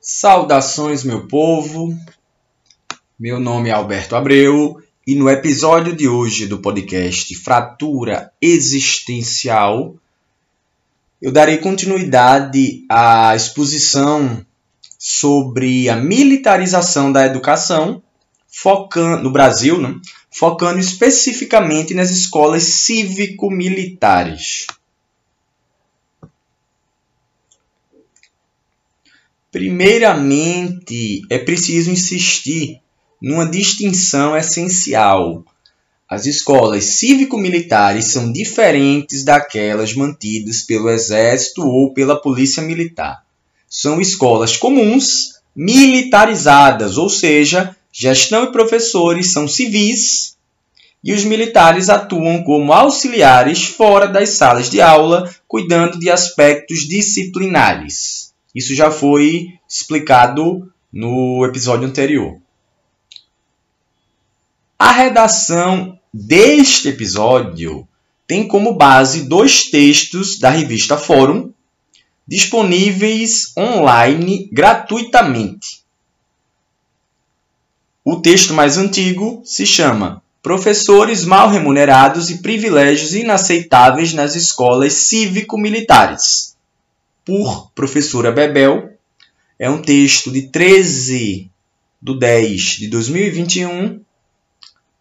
Saudações, meu povo. Meu nome é Alberto Abreu e no episódio de hoje do podcast Fratura Existencial, eu darei continuidade à exposição sobre a militarização da educação focando no Brasil, né? focando especificamente nas escolas cívico-militares. Primeiramente, é preciso insistir numa distinção essencial. As escolas cívico-militares são diferentes daquelas mantidas pelo Exército ou pela Polícia Militar. São escolas comuns, militarizadas, ou seja, gestão e professores são civis e os militares atuam como auxiliares fora das salas de aula, cuidando de aspectos disciplinares. Isso já foi explicado no episódio anterior. A redação deste episódio tem como base dois textos da revista Fórum, disponíveis online gratuitamente. O texto mais antigo se chama Professores mal remunerados e privilégios inaceitáveis nas escolas cívico-militares por professora Bebel. É um texto de 13 de 10 de 2021.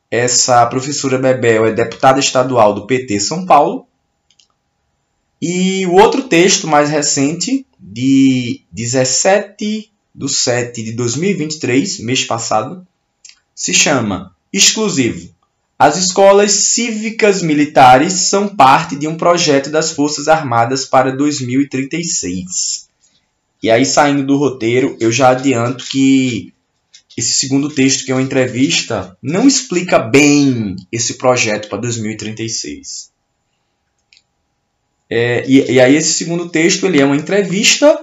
Essa professora Bebel é deputada estadual do PT São Paulo. E o outro texto mais recente, de 17 de 7 de 2023, mês passado, se chama Exclusivo as escolas cívicas militares são parte de um projeto das Forças Armadas para 2036. E aí, saindo do roteiro, eu já adianto que esse segundo texto, que é uma entrevista, não explica bem esse projeto para 2036. É, e, e, aí, esse segundo texto ele é uma entrevista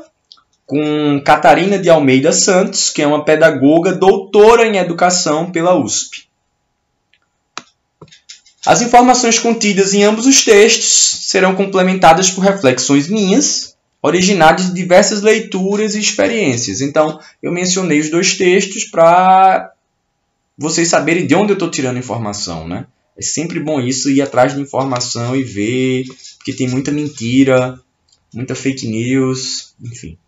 com Catarina de Almeida Santos, que é uma pedagoga doutora em educação pela USP. As informações contidas em ambos os textos serão complementadas por reflexões minhas, originadas de diversas leituras e experiências. Então, eu mencionei os dois textos para vocês saberem de onde eu estou tirando informação, né? É sempre bom isso, ir atrás de informação e ver, porque tem muita mentira, muita fake news, enfim.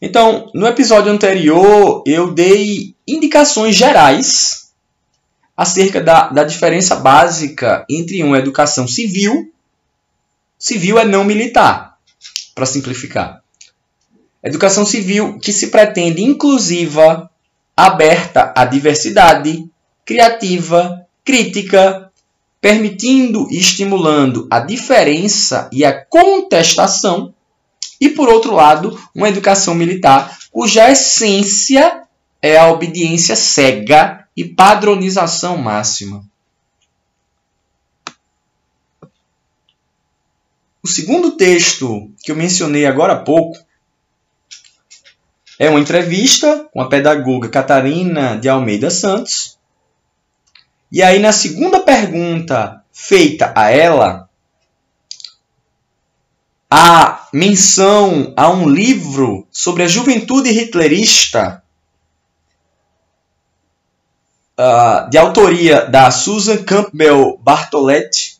Então, no episódio anterior, eu dei indicações gerais acerca da, da diferença básica entre uma educação civil, civil é não militar, para simplificar. Educação civil que se pretende inclusiva, aberta à diversidade, criativa, crítica, permitindo e estimulando a diferença e a contestação, e por outro lado, uma educação militar cuja essência é a obediência cega e padronização máxima. O segundo texto que eu mencionei agora há pouco é uma entrevista com a pedagoga Catarina de Almeida Santos. E aí, na segunda pergunta feita a ela, a menção a um livro sobre a juventude hitlerista uh, de autoria da Susan Campbell Bartoletti,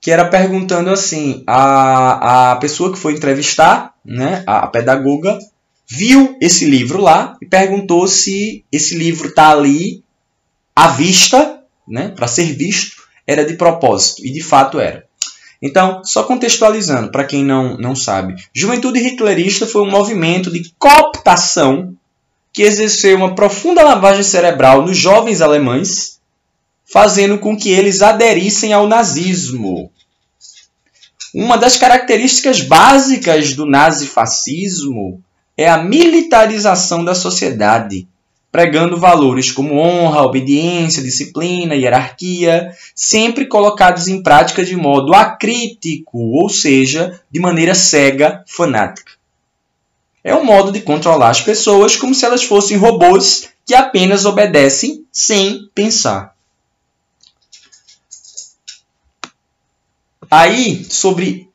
que era perguntando assim, a, a pessoa que foi entrevistar, né, a, a pedagoga, viu esse livro lá e perguntou se esse livro está ali à vista, né, para ser visto, era de propósito, e de fato era. Então, só contextualizando, para quem não, não sabe, Juventude Hitlerista foi um movimento de cooptação que exerceu uma profunda lavagem cerebral nos jovens alemães, fazendo com que eles aderissem ao nazismo. Uma das características básicas do nazifascismo é a militarização da sociedade, pregando valores como honra, obediência, disciplina, hierarquia, sempre colocados em prática de modo acrítico, ou seja, de maneira cega, fanática. É um modo de controlar as pessoas como se elas fossem robôs que apenas obedecem sem pensar. Aí, sobre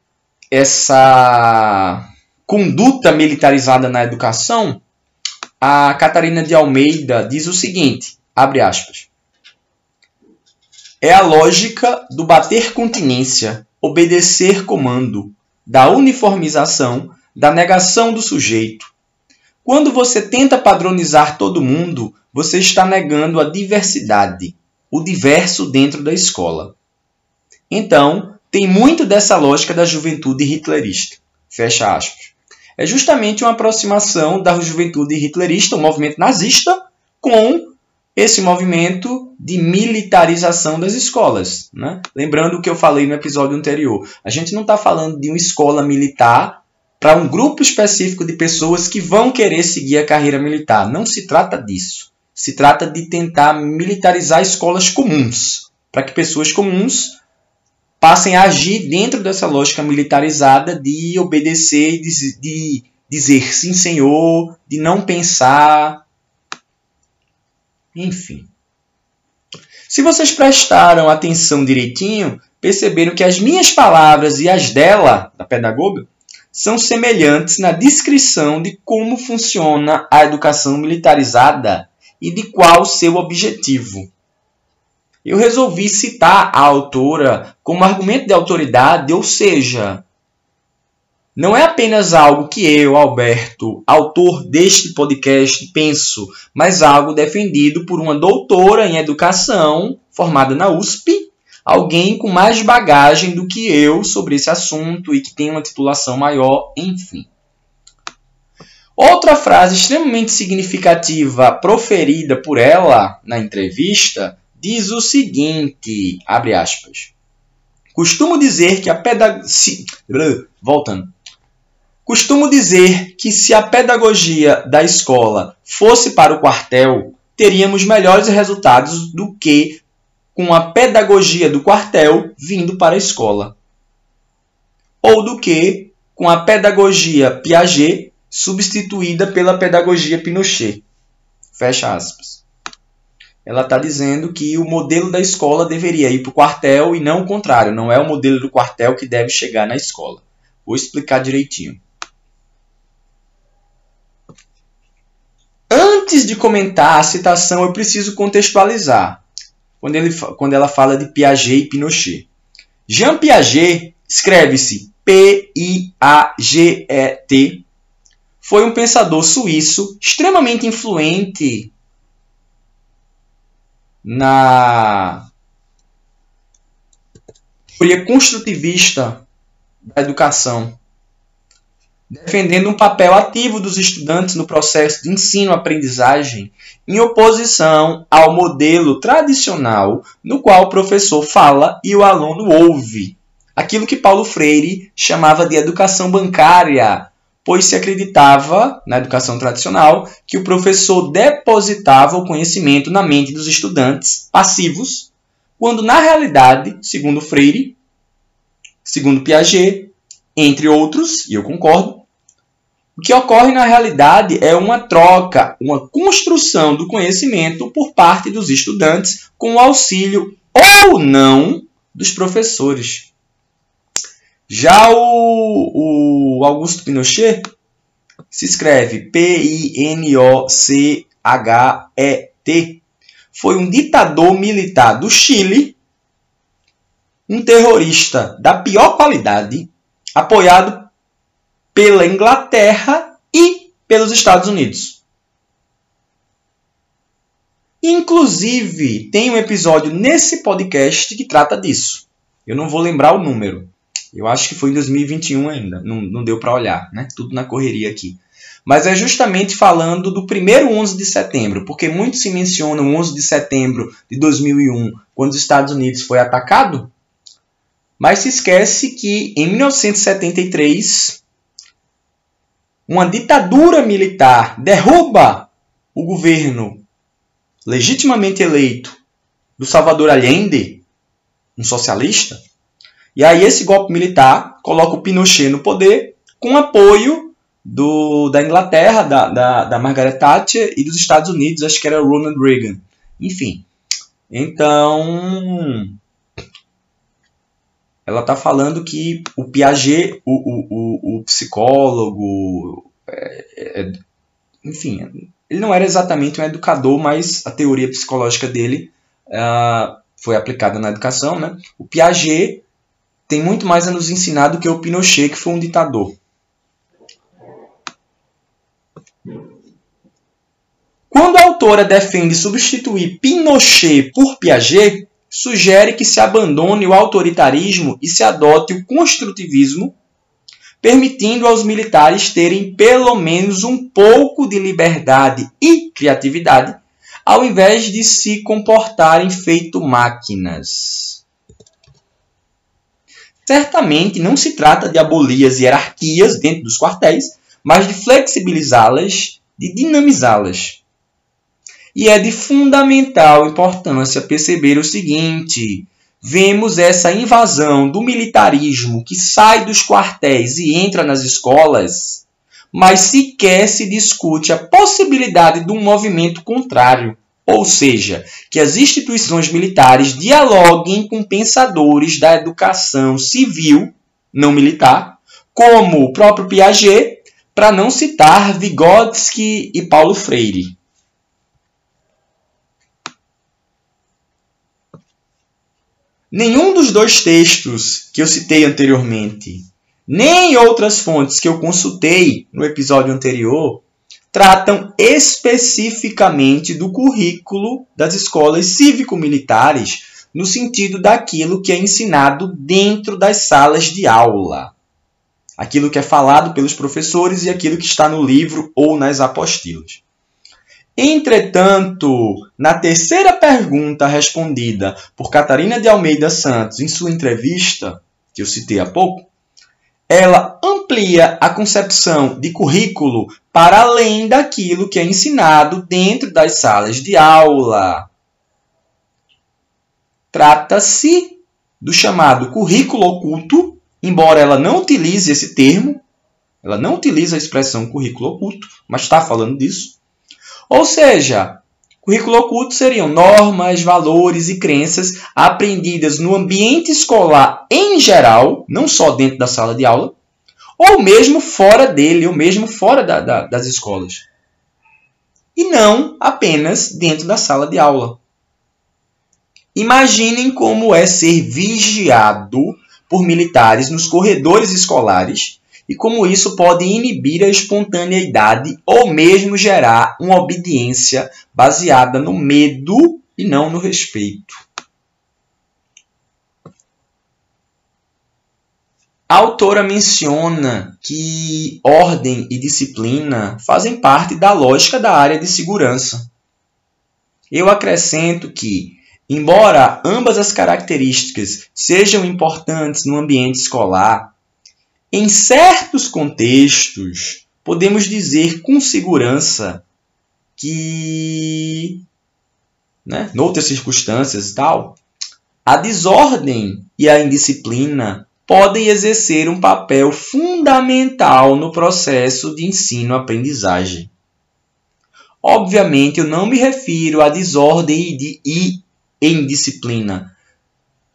essa conduta militarizada na educação, a Catarina de Almeida diz o seguinte, abre aspas. É a lógica do bater continência, obedecer comando, da uniformização, da negação do sujeito. Quando você tenta padronizar todo mundo, você está negando a diversidade, o diverso dentro da escola. Então, tem muito dessa lógica da juventude hitlerista. Fecha aspas. É justamente uma aproximação da juventude hitlerista, o movimento nazista, com esse movimento de militarização das escolas. Né? Lembrando o que eu falei no episódio anterior. A gente não está falando de uma escola militar para um grupo específico de pessoas que vão querer seguir a carreira militar. Não se trata disso. Se trata de tentar militarizar escolas comuns, para que pessoas comuns passem a agir dentro dessa lógica militarizada de obedecer, de, de dizer sim, senhor, de não pensar. Enfim. Se vocês prestaram atenção direitinho, perceberam que as minhas palavras e as dela, da pedagoga, são semelhantes na descrição de como funciona a educação militarizada e de qual seu objetivo eu resolvi citar a autora como argumento de autoridade, ou seja, não é apenas algo que eu, Alberto, autor deste podcast, penso, mas algo defendido por uma doutora em educação, formada na USP, alguém com mais bagagem do que eu sobre esse assunto e que tem uma titulação maior, enfim. Outra frase extremamente significativa proferida por ela na entrevista diz o seguinte, abre aspas. Costumo dizer que a pedagogia... Voltando. Costumo dizer que se a pedagogia da escola fosse para o quartel, teríamos melhores resultados do que com a pedagogia do quartel vindo para a escola. Ou do que com a pedagogia Piaget substituída pela pedagogia Pinochet. Fecha aspas ela está dizendo que o modelo da escola deveria ir para o quartel e não o contrário. Não é o modelo do quartel que deve chegar na escola. Vou explicar direitinho. Antes de comentar a citação, eu preciso contextualizar. Quando, ele, quando ela fala de Piaget e Pinochet. Jean Piaget escreve-se P-I-A-G-E-T. Foi um pensador suíço extremamente influente na teoria construtivista da educação, defendendo um papel ativo dos estudantes no processo de ensino-aprendizagem, em oposição ao modelo tradicional no qual o professor fala e o aluno ouve. Aquilo que Paulo Freire chamava de educação bancária, pois se acreditava, na educação tradicional, que o professor depositava o conhecimento na mente dos estudantes passivos, quando na realidade, segundo Freire, segundo Piaget, entre outros, e eu concordo, o que ocorre na realidade é uma troca, uma construção do conhecimento por parte dos estudantes com o auxílio ou não dos professores. Já o, o Augusto Pinochet se escreve P-I-N-O-C-H-E-T. Foi um ditador militar do Chile, um terrorista da pior qualidade, apoiado pela Inglaterra e pelos Estados Unidos. Inclusive, tem um episódio nesse podcast que trata disso. Eu não vou lembrar o número. Eu acho que foi em 2021 ainda, não, não deu para olhar, né? Tudo na correria aqui. Mas é justamente falando do primeiro 11 de setembro, porque muito se menciona o 11 de setembro de 2001, quando os Estados Unidos foi atacado, mas se esquece que em 1973 uma ditadura militar derruba o governo legitimamente eleito do Salvador Allende, um socialista, e aí esse golpe militar coloca o Pinochet no poder com apoio do, da Inglaterra, da, da, da Margaret Thatcher, e dos Estados Unidos, acho que era Ronald Reagan. Enfim. Então, ela está falando que o Piaget, o, o, o, psicólogo, é, é, enfim, ele não era exatamente um educador, mas a teoria psicológica dele uh, foi aplicada na educação. Né? O Piaget tem muito mais a nos ensinar do que o Pinochet, que foi um ditador. Quando a autora defende substituir Pinochet por Piaget, sugere que se abandone o autoritarismo e se adote o construtivismo, permitindo aos militares terem pelo menos um pouco de liberdade e criatividade, ao invés de se comportarem feito máquinas. Certamente não se trata de abolir as hierarquias dentro dos quartéis, mas de flexibilizá-las, de dinamizá-las. E é de fundamental importância perceber o seguinte: vemos essa invasão do militarismo que sai dos quartéis e entra nas escolas, mas sequer se discute a possibilidade de um movimento contrário, ou seja, que as instituições militares dialoguem com pensadores da educação civil, não militar, como o próprio Piaget, para não citar Vygotsky e Paulo Freire. Nenhum dos dois textos que eu citei anteriormente, nem outras fontes que eu consultei no episódio anterior, tratam especificamente do currículo das escolas cívico-militares no sentido daquilo que é ensinado dentro das salas de aula. Aquilo que é falado pelos professores e aquilo que está no livro ou nas apostilas. Entretanto, na terceira pergunta respondida por Catarina de Almeida Santos em sua entrevista, que eu citei há pouco, ela amplia a concepção de currículo para além daquilo que é ensinado dentro das salas de aula. Trata-se do chamado currículo oculto, embora ela não utilize esse termo, ela não utiliza a expressão currículo oculto, mas está falando disso ou seja, currículo oculto seriam normas, valores e crenças aprendidas no ambiente escolar em geral, não só dentro da sala de aula, ou mesmo fora dele, ou mesmo fora da, da, das escolas. E não apenas dentro da sala de aula. Imaginem como é ser vigiado por militares nos corredores escolares e como isso pode inibir a espontaneidade ou mesmo gerar uma obediência baseada no medo e não no respeito. A autora menciona que ordem e disciplina fazem parte da lógica da área de segurança. Eu acrescento que, embora ambas as características sejam importantes no ambiente escolar, em certos contextos, podemos dizer com segurança que, né, em outras circunstâncias e tal, a desordem e a indisciplina podem exercer um papel fundamental no processo de ensino-aprendizagem. Obviamente, eu não me refiro à desordem e indisciplina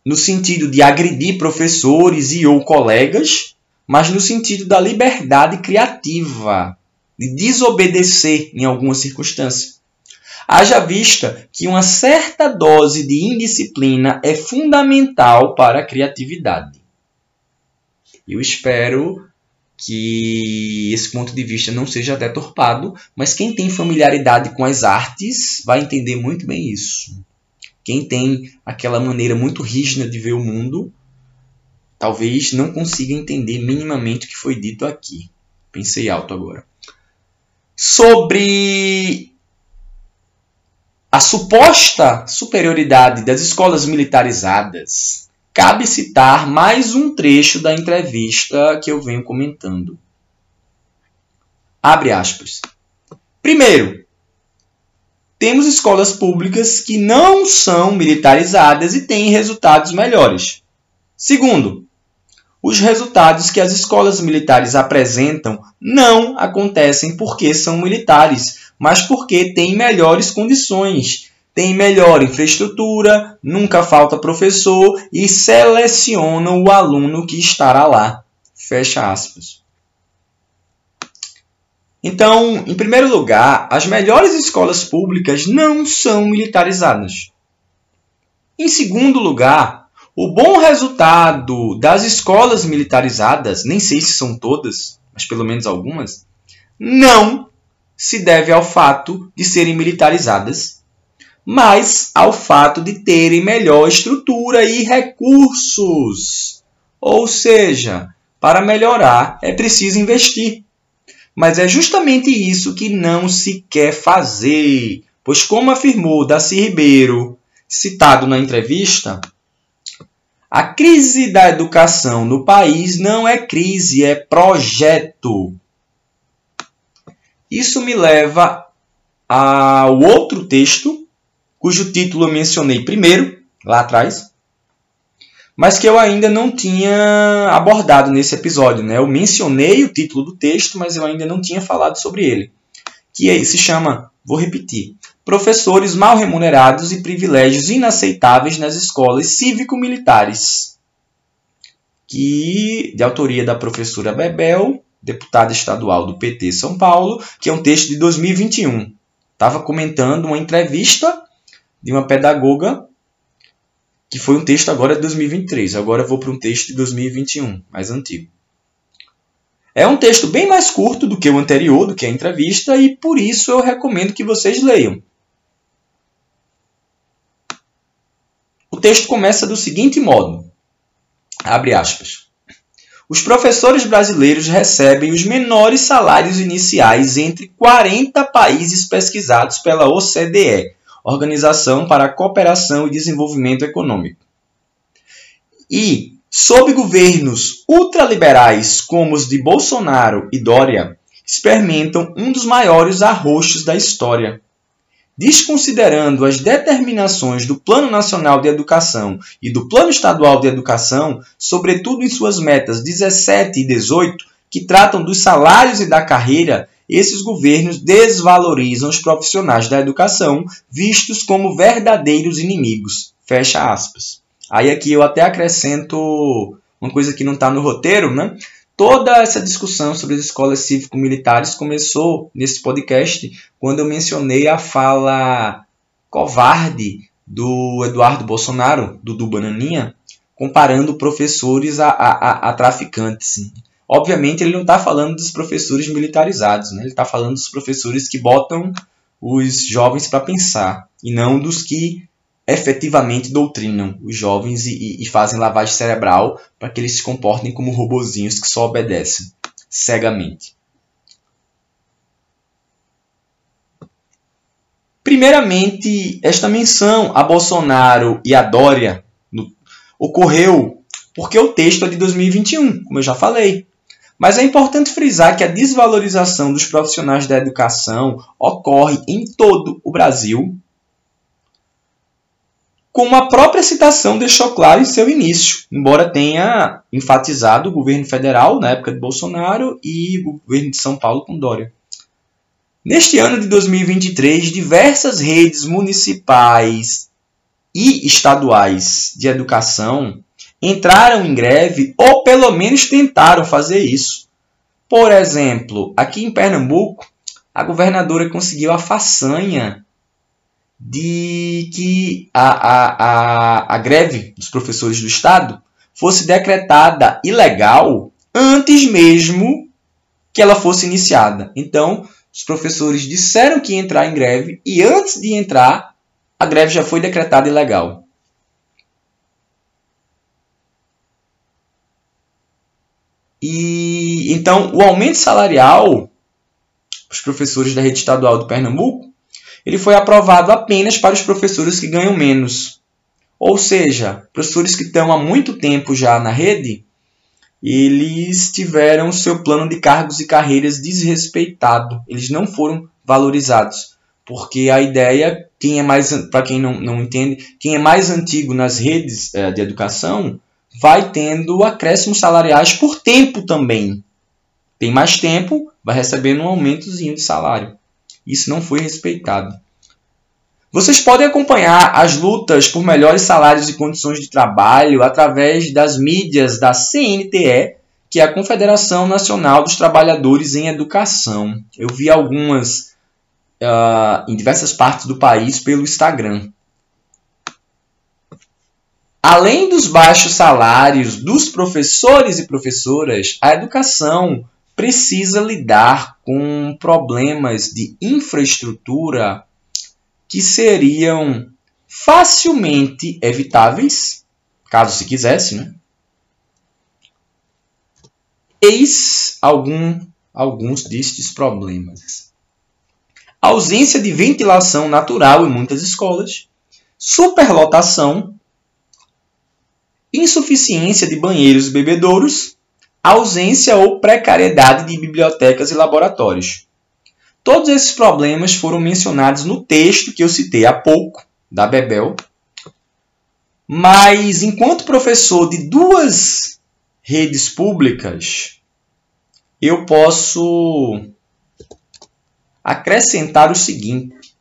no sentido de agredir professores e ou colegas, mas no sentido da liberdade criativa, de desobedecer em alguma circunstância. Haja vista que uma certa dose de indisciplina é fundamental para a criatividade. Eu espero que esse ponto de vista não seja deturpado, mas quem tem familiaridade com as artes vai entender muito bem isso. Quem tem aquela maneira muito rígida de ver o mundo talvez não consiga entender minimamente o que foi dito aqui. Pensei alto agora. Sobre a suposta superioridade das escolas militarizadas, cabe citar mais um trecho da entrevista que eu venho comentando. Abre aspas. Primeiro, temos escolas públicas que não são militarizadas e têm resultados melhores. Segundo, os resultados que as escolas militares apresentam não acontecem porque são militares, mas porque têm melhores condições, têm melhor infraestrutura, nunca falta professor e selecionam o aluno que estará lá. Fecha aspas. Então, em primeiro lugar, as melhores escolas públicas não são militarizadas. Em segundo lugar, o bom resultado das escolas militarizadas, nem sei se são todas, mas pelo menos algumas, não se deve ao fato de serem militarizadas, mas ao fato de terem melhor estrutura e recursos. Ou seja, para melhorar é preciso investir. Mas é justamente isso que não se quer fazer, pois, como afirmou Darcy Ribeiro, citado na entrevista, a crise da educação no país não é crise, é projeto. Isso me leva ao outro texto, cujo título eu mencionei primeiro, lá atrás, mas que eu ainda não tinha abordado nesse episódio. Né? Eu mencionei o título do texto, mas eu ainda não tinha falado sobre ele. Que é, se chama, vou repetir, professores mal remunerados e privilégios inaceitáveis nas escolas cívico-militares, que de autoria da professora Bebel, deputada estadual do PT São Paulo, que é um texto de 2021. Estava comentando uma entrevista de uma pedagoga que foi um texto agora de 2023. Agora eu vou para um texto de 2021, mais antigo. É um texto bem mais curto do que o anterior, do que a entrevista, e por isso eu recomendo que vocês leiam. O texto começa do seguinte modo: abre aspas. Os professores brasileiros recebem os menores salários iniciais entre 40 países pesquisados pela OCDE, Organização para a Cooperação e Desenvolvimento Econômico. E, sob governos ultraliberais como os de Bolsonaro e Dória, experimentam um dos maiores arroxos da história desconsiderando as determinações do Plano Nacional de Educação e do Plano Estadual de Educação, sobretudo em suas metas 17 e 18, que tratam dos salários e da carreira, esses governos desvalorizam os profissionais da educação, vistos como verdadeiros inimigos. Fecha aspas. Aí aqui eu até acrescento uma coisa que não está no roteiro, né? Toda essa discussão sobre as escolas cívico-militares começou nesse podcast quando eu mencionei a fala covarde do Eduardo Bolsonaro, do Bananinha, comparando professores a, a, a traficantes. Obviamente, ele não está falando dos professores militarizados, né? ele está falando dos professores que botam os jovens para pensar, e não dos que efetivamente doutrinam os jovens e, e, fazem lavagem cerebral para que eles se comportem como robozinhos que só obedecem cegamente. Primeiramente, esta menção a Bolsonaro e a Dória no, ocorreu porque o texto é de 2021, como eu já falei. Mas é importante frisar que a desvalorização dos profissionais da educação ocorre em todo o Brasil como a própria citação deixou claro em seu início, embora tenha enfatizado o governo federal na época de Bolsonaro e o governo de São Paulo com Dória. Neste ano de 2023, diversas redes municipais e estaduais de educação entraram em greve ou pelo menos tentaram fazer isso. Por exemplo, aqui em Pernambuco, a governadora conseguiu a façanha de que a, a, a, a greve dos professores do Estado fosse decretada ilegal antes mesmo que ela fosse iniciada. Então, os professores disseram que ia entrar em greve e antes de entrar, a greve já foi decretada ilegal. E então, o aumento salarial os professores da rede estadual do Pernambuco ele foi aprovado apenas para os professores que ganham menos. Ou seja, professores que estão há muito tempo já na rede, eles tiveram seu plano de cargos e carreiras desrespeitado. Eles não foram valorizados. Porque a ideia, quem é mais, para quem não, não entende, quem é mais antigo nas redes é, de educação vai tendo acréscimos salariais por tempo também. Tem mais tempo, vai recebendo um aumentozinho de salário. Isso não foi respeitado. Vocês podem acompanhar as lutas por melhores salários e condições de trabalho através das mídias da CNTE, que é a Confederação Nacional dos Trabalhadores em Educação. Eu vi algumas uh, em diversas partes do país pelo Instagram. Além dos baixos salários dos professores e professoras, a educação precisa lidar com problemas de infraestrutura que seriam facilmente evitáveis, caso se quisesse, né? Eis algum, alguns destes problemas. Ausência de ventilação natural em muitas escolas, superlotação, insuficiência de banheiros e bebedouros, ausência ou precariedade de bibliotecas e laboratórios. Todos esses problemas foram mencionados no texto que eu citei há pouco, da Bebel. Mas, enquanto professor de duas redes públicas, eu posso acrescentar o seguinte: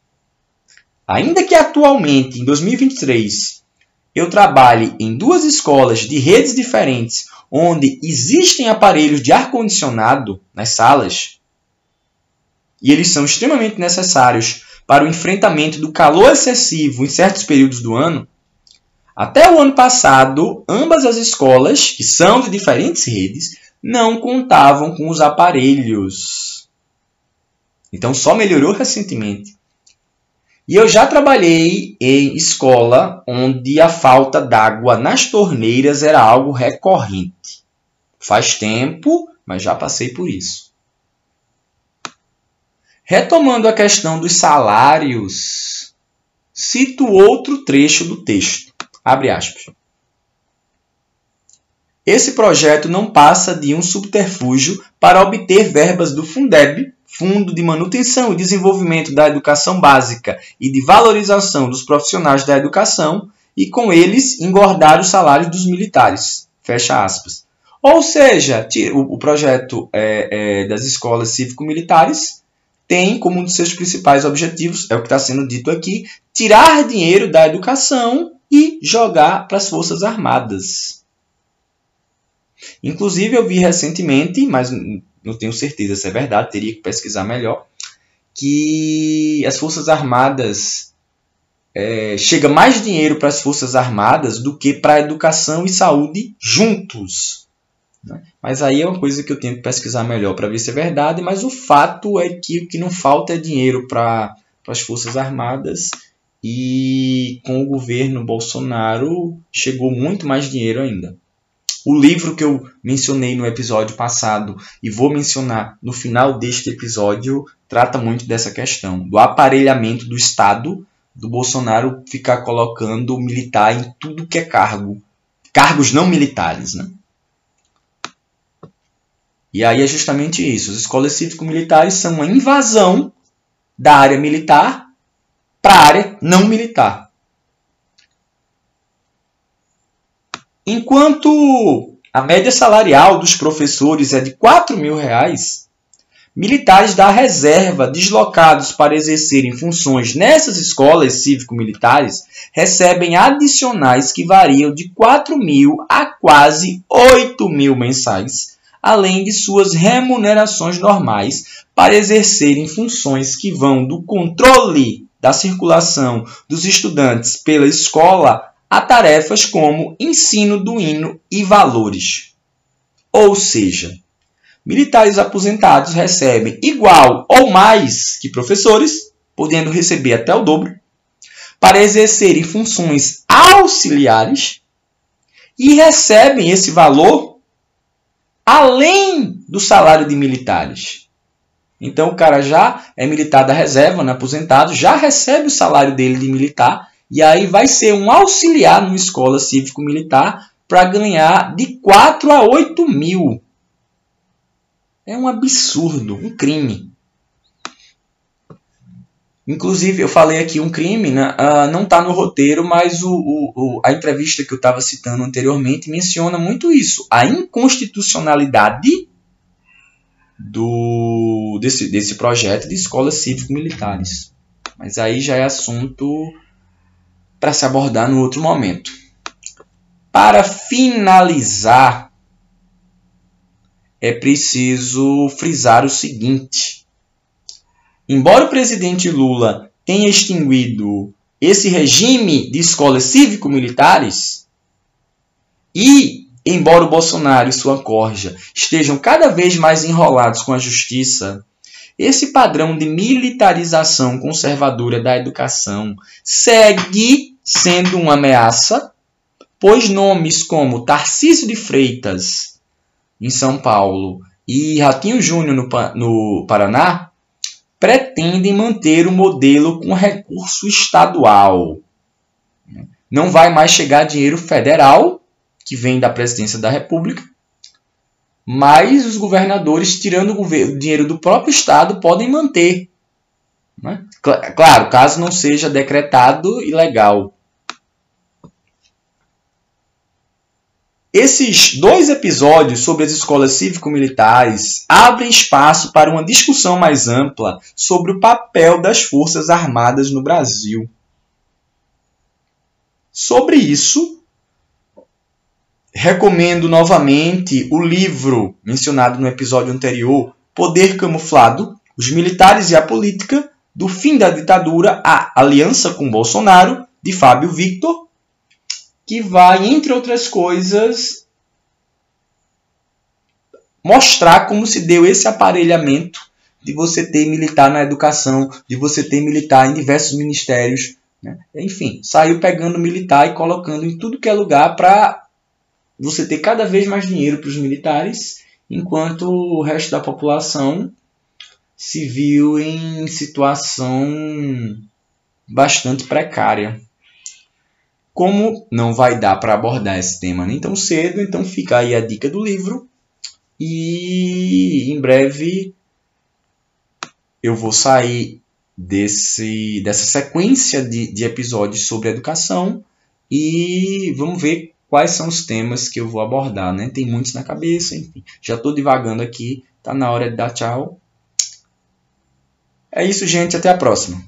ainda que atualmente, em 2023, eu trabalhe em duas escolas de redes diferentes, onde existem aparelhos de ar-condicionado nas salas, e eles são extremamente necessários para o enfrentamento do calor excessivo em certos períodos do ano, até o ano passado, ambas as escolas, que são de diferentes redes, não contavam com os aparelhos. Então só melhorou recentemente. E eu já trabalhei em escola onde a falta d'água nas torneiras era algo recorrente. Faz tempo, mas já passei por isso. Retomando a questão dos salários, cito outro trecho do texto. Abre aspas. Esse projeto não passa de um subterfúgio para obter verbas do Fundeb, Fundo de Manutenção e Desenvolvimento da Educação Básica e de Valorização dos Profissionais da Educação, e com eles engordar os salários dos militares. Fecha aspas. Ou seja, o projeto é, é, das escolas cívico-militares tem como um dos seus principais objetivos, é o que está sendo dito aqui, tirar dinheiro da educação e jogar para as Forças Armadas. Inclusive, eu vi recentemente, mas não tenho certeza se é verdade, teria que pesquisar melhor, que as Forças Armadas é, chega mais dinheiro para as Forças Armadas do que para a educação e saúde juntos. Né? Mas aí é uma coisa que eu tenho que pesquisar melhor para ver se é verdade. Mas o fato é que o que não falta é dinheiro para as Forças Armadas e com o governo Bolsonaro chegou muito mais dinheiro ainda. O livro que eu mencionei no episódio passado e vou mencionar no final deste episódio trata muito dessa questão do aparelhamento do Estado, do Bolsonaro ficar colocando militar em tudo que é cargo, cargos não militares, né? E aí é justamente isso. As escolas cívico-militares são uma invasão da área militar para a área não militar. Enquanto a média salarial dos professores é de 4 mil reais, militares da reserva deslocados para exercerem funções nessas escolas cívico-militares recebem adicionais que variam de 4 mil a quase 8 mil mensais além de suas remunerações normais para exercerem funções que vão do controle da circulação dos estudantes pela escola a tarefas como ensino do hino e valores. Ou seja, militares aposentados recebem igual ou mais que professores, podendo receber até o dobro, para exercerem funções auxiliares e recebem esse valor além do salário de militares. Então o cara já é militar da reserva, né, aposentado, já recebe o salário dele de militar e aí vai ser um auxiliar numa escola cívico-militar para ganhar de 4 a 8 mil. É um absurdo, um crime. Inclusive, eu falei aqui um crime, né? uh, não está no roteiro, mas o, o, o, a entrevista que eu estava citando anteriormente menciona muito isso. A inconstitucionalidade do, desse, desse projeto de escolas cívico-militares. Mas aí já é assunto para se abordar no outro momento. Para finalizar, é preciso frisar o seguinte Embora o presidente Lula tenha extinguido esse regime de escolas cívico-militares, e embora o Bolsonaro e sua corja estejam cada vez mais enrolados com a justiça, esse padrão de militarização conservadora da educação segue sendo uma ameaça, pois nomes como Tarcísio de Freitas, em São Paulo, e Ratinho Júnior, no, no Paraná, pretendem manter o modelo com recurso estadual. Não vai mais chegar dinheiro federal, que vem da presidência da República, mas os governadores, tirando o dinheiro do próprio estado, podem manter. Né? Claro, caso não seja decretado ilegal. Esses dois episódios sobre as escolas cívico-militares abrem espaço para uma discussão mais ampla sobre o papel das Forças Armadas no Brasil. Sobre isso, recomendo novamente o livro mencionado no episódio anterior, Poder Camuflado: Os Militares e a Política, do fim da ditadura à aliança com Bolsonaro, de Fábio Victor, que vai, entre outras coisas, mostrar como se deu esse aparelhamento de você ter militar na educação, de você ter militar em diversos ministérios. Né? Enfim, saiu pegando militar e colocando em tudo que é lugar para você ter cada vez mais dinheiro para os militares, enquanto o resto da população se viu em situação bastante precária. Como não vai dar para abordar esse tema nem tão cedo, então fica aí a dica do livro. E em breve eu vou sair desse, dessa sequência de, de episódios sobre educação e vamos ver quais são os temas que eu vou abordar. Né? Tem muitos na cabeça, enfim. Já estou divagando aqui, tá na hora de dar tchau. É isso, gente. Até a próxima.